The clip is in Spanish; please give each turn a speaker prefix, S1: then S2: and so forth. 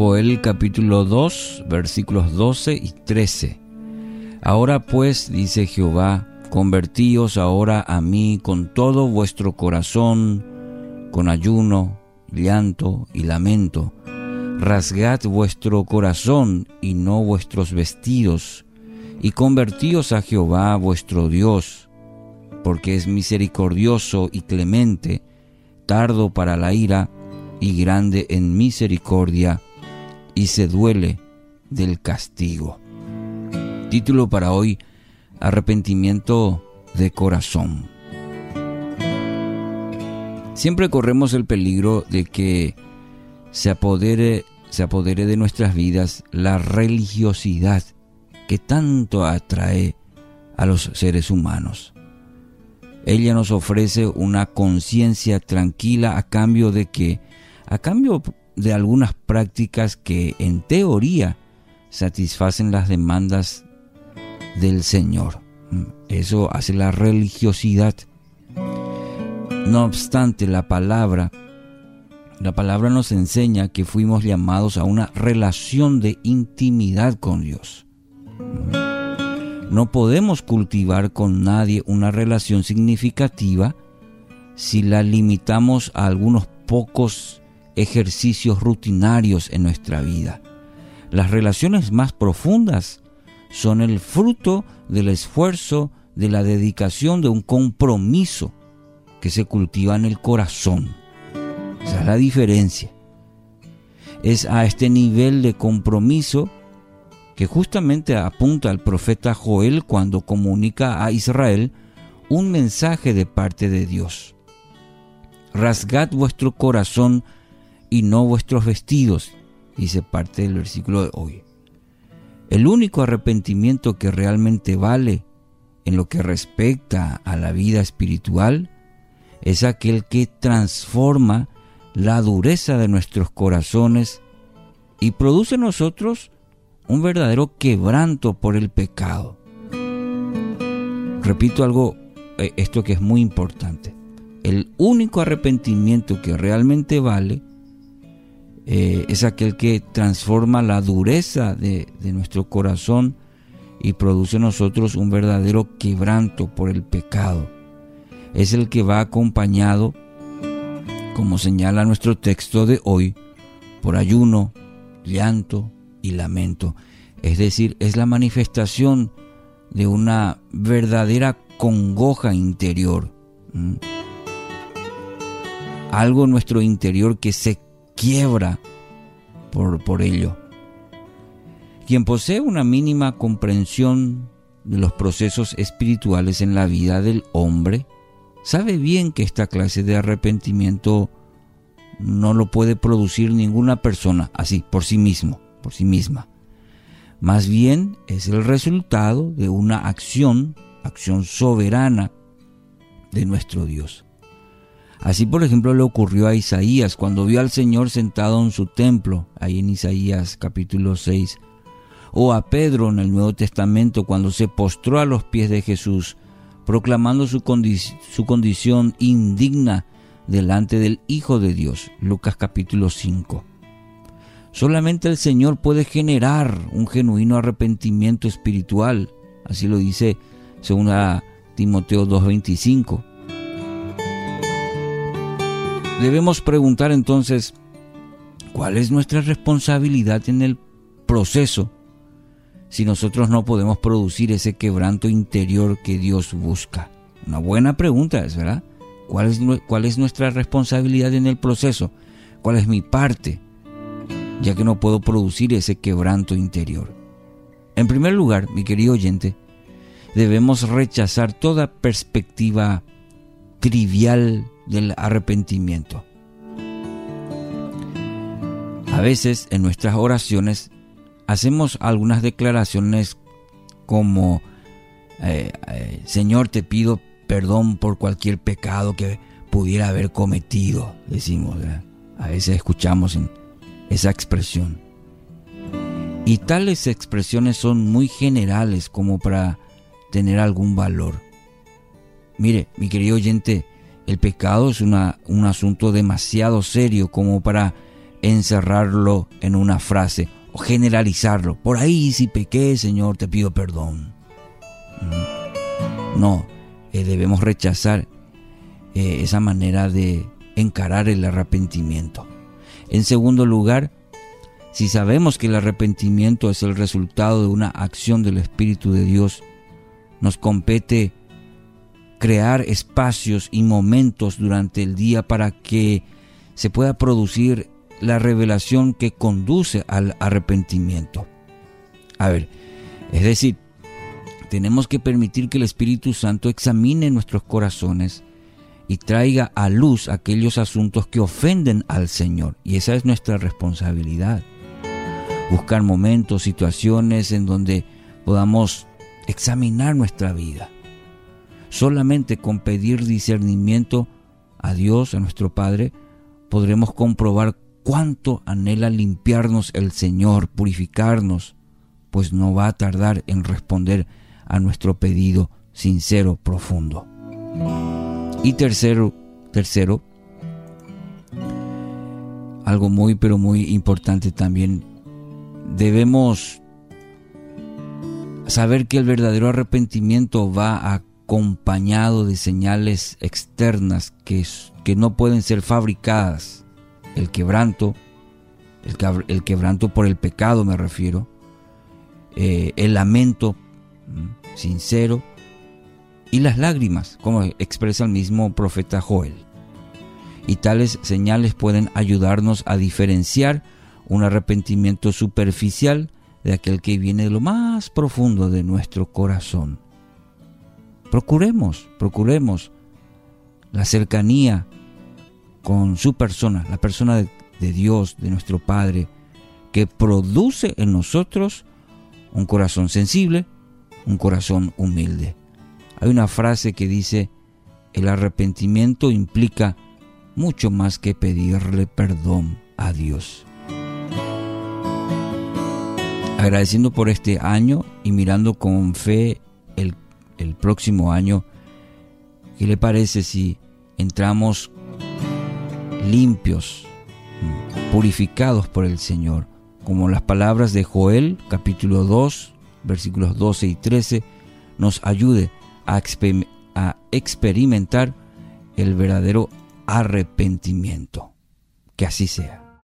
S1: Joel capítulo 2 versículos 12 y 13. Ahora pues, dice Jehová, convertíos ahora a mí con todo vuestro corazón, con ayuno, llanto y lamento. Rasgad vuestro corazón y no vuestros vestidos, y convertíos a Jehová vuestro Dios, porque es misericordioso y clemente, tardo para la ira y grande en misericordia, y se duele del castigo. Título para hoy, Arrepentimiento de corazón. Siempre corremos el peligro de que se apodere, se apodere de nuestras vidas la religiosidad que tanto atrae a los seres humanos. Ella nos ofrece una conciencia tranquila a cambio de que, a cambio de algunas prácticas que en teoría satisfacen las demandas del Señor. Eso hace la religiosidad. No obstante, la palabra, la palabra nos enseña que fuimos llamados a una relación de intimidad con Dios. No podemos cultivar con nadie una relación significativa si la limitamos a algunos pocos ejercicios rutinarios en nuestra vida. Las relaciones más profundas son el fruto del esfuerzo, de la dedicación, de un compromiso que se cultiva en el corazón. Esa es la diferencia. Es a este nivel de compromiso que justamente apunta al profeta Joel cuando comunica a Israel un mensaje de parte de Dios. Rasgad vuestro corazón y no vuestros vestidos, dice parte del versículo de hoy. El único arrepentimiento que realmente vale en lo que respecta a la vida espiritual es aquel que transforma la dureza de nuestros corazones y produce en nosotros un verdadero quebranto por el pecado. Repito algo, eh, esto que es muy importante. El único arrepentimiento que realmente vale eh, es aquel que transforma la dureza de, de nuestro corazón y produce en nosotros un verdadero quebranto por el pecado. Es el que va acompañado, como señala nuestro texto de hoy, por ayuno, llanto y lamento. Es decir, es la manifestación de una verdadera congoja interior. Algo en nuestro interior que se quiebra por, por ello. Quien posee una mínima comprensión de los procesos espirituales en la vida del hombre, sabe bien que esta clase de arrepentimiento no lo puede producir ninguna persona así, por sí mismo, por sí misma. Más bien es el resultado de una acción, acción soberana de nuestro Dios. Así, por ejemplo, le ocurrió a Isaías cuando vio al Señor sentado en su templo, ahí en Isaías capítulo 6, o a Pedro en el Nuevo Testamento cuando se postró a los pies de Jesús, proclamando su, su condición indigna delante del Hijo de Dios, Lucas capítulo 5. Solamente el Señor puede generar un genuino arrepentimiento espiritual, así lo dice según Timoteo 2.25. Debemos preguntar entonces, ¿cuál es nuestra responsabilidad en el proceso si nosotros no podemos producir ese quebranto interior que Dios busca? Una buena pregunta es, ¿verdad? ¿Cuál es, ¿Cuál es nuestra responsabilidad en el proceso? ¿Cuál es mi parte? Ya que no puedo producir ese quebranto interior. En primer lugar, mi querido oyente, debemos rechazar toda perspectiva trivial del arrepentimiento. A veces en nuestras oraciones hacemos algunas declaraciones como, eh, eh, Señor, te pido perdón por cualquier pecado que pudiera haber cometido, decimos. A veces escuchamos esa expresión. Y tales expresiones son muy generales como para tener algún valor. Mire, mi querido oyente, el pecado es un asunto demasiado serio como para encerrarlo en una frase o generalizarlo. Por ahí si pequé, Señor, te pido perdón. Mm. No, eh, debemos rechazar eh, esa manera de encarar el arrepentimiento. En segundo lugar, si sabemos que el arrepentimiento es el resultado de una acción del Espíritu de Dios, nos compete crear espacios y momentos durante el día para que se pueda producir la revelación que conduce al arrepentimiento. A ver, es decir, tenemos que permitir que el Espíritu Santo examine nuestros corazones y traiga a luz aquellos asuntos que ofenden al Señor. Y esa es nuestra responsabilidad. Buscar momentos, situaciones en donde podamos examinar nuestra vida. Solamente con pedir discernimiento a Dios, a nuestro Padre, podremos comprobar cuánto anhela limpiarnos el Señor, purificarnos, pues no va a tardar en responder a nuestro pedido sincero, profundo. Y tercero, tercero, algo muy pero muy importante también, debemos saber que el verdadero arrepentimiento va acompañado de señales externas que, que no pueden ser fabricadas. El quebranto, el, quebranto por el pecado me refiero, eh, el lamento sincero y las lágrimas, como expresa el mismo profeta Joel. Y tales señales pueden ayudarnos a diferenciar un arrepentimiento superficial de aquel que viene de lo más profundo de nuestro corazón. Procuremos, procuremos la cercanía con su persona, la persona de, Dios, de nuestro Padre, que produce en nosotros un corazón sensible, un corazón humilde. Hay una frase que dice, el arrepentimiento implica mucho más que pedirle perdón a Dios. Agradeciendo por este año y mirando con fe el, el próximo año, ¿qué le parece si entramos limpios, purificados por el Señor? Como las palabras de Joel capítulo 2, versículos 12 y 13, nos ayude a, a experimentar el verdadero arrepentimiento. Que así sea.